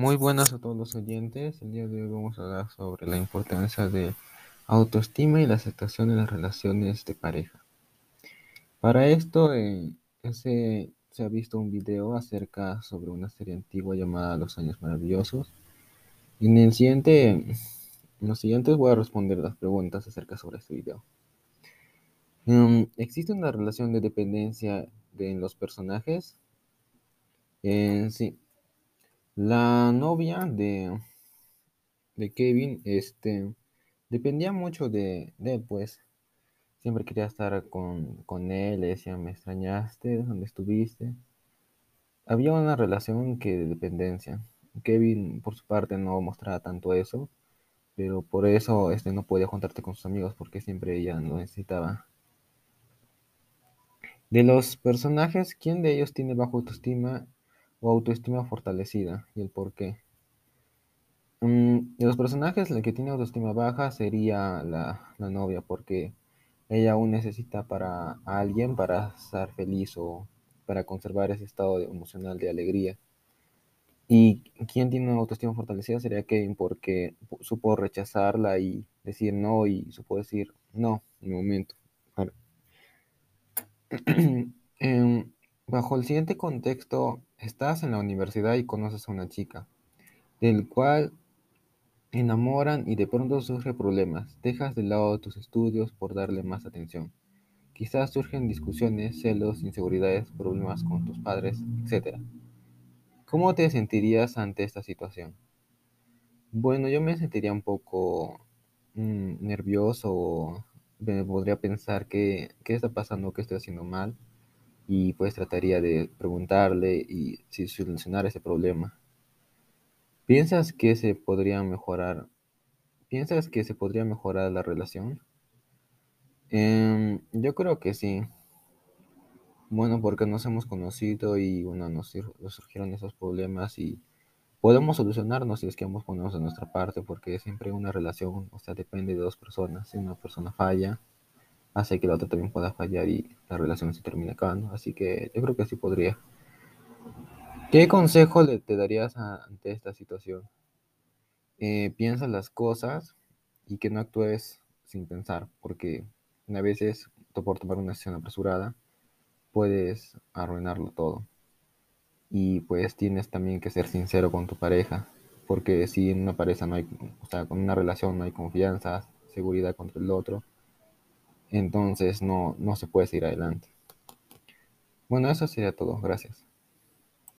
Muy buenas a todos los oyentes. El día de hoy vamos a hablar sobre la importancia de autoestima y la aceptación de las relaciones de pareja. Para esto eh, se, ha visto un video acerca sobre una serie antigua llamada Los Años Maravillosos. En el siguiente, en los siguientes voy a responder las preguntas acerca sobre este video. Um, ¿Existe una relación de dependencia de, en los personajes? Eh, sí. La novia de, de Kevin este, dependía mucho de, de él, pues. Siempre quería estar con, con él, le decía, me extrañaste, ¿dónde estuviste? Había una relación que de dependencia. Kevin, por su parte, no mostraba tanto eso, pero por eso este, no podía juntarte con sus amigos, porque siempre ella lo necesitaba. De los personajes, ¿quién de ellos tiene bajo autoestima o autoestima fortalecida? ¿Y el por qué? De los personajes, el que tiene autoestima baja sería la, la novia, porque ella aún necesita para alguien para estar feliz o para conservar ese estado emocional de alegría. Y quien tiene una autoestima fortalecida sería Kevin, porque supo rechazarla y decir no, y supo decir no en el momento. Em, bajo el siguiente contexto, estás en la universidad y conoces a una chica, del cual enamoran y de pronto surgen problemas. Dejas de lado tus estudios por darle más atención. Quizás surgen discusiones, celos, inseguridades, problemas con tus padres, etc. ¿Cómo te sentirías ante esta situación? Bueno, yo me sentiría un poco mm, nervioso me podría pensar que, qué está pasando, qué estoy haciendo mal y pues trataría de preguntarle y si solucionar ese problema. ¿Piensas que se podría mejorar? ¿Piensas que se podría mejorar la relación? Em, yo creo que sí. Bueno, porque nos hemos conocido y bueno, nos, nos surgieron esos problemas y podemos solucionarnos si es que ambos ponemos de nuestra parte, porque siempre una relación, o sea, depende de dos personas. Si una persona falla, hace que la otra también pueda fallar y la relación se termina acabando. Así que yo creo que sí podría. ¿Qué consejo le te darías a- ante esta situación? Eh, piensa las cosas y que no actúes sin pensar, porque a veces por tomar una decisión apresurada puedes arruinarlo todo. Y pues tienes también que ser sincero con tu pareja, porque si en una pareja no hay, o sea, con una relación no hay confianza, seguridad contra el otro, entonces no, no se puede seguir adelante. Bueno, eso sería todo. Gracias.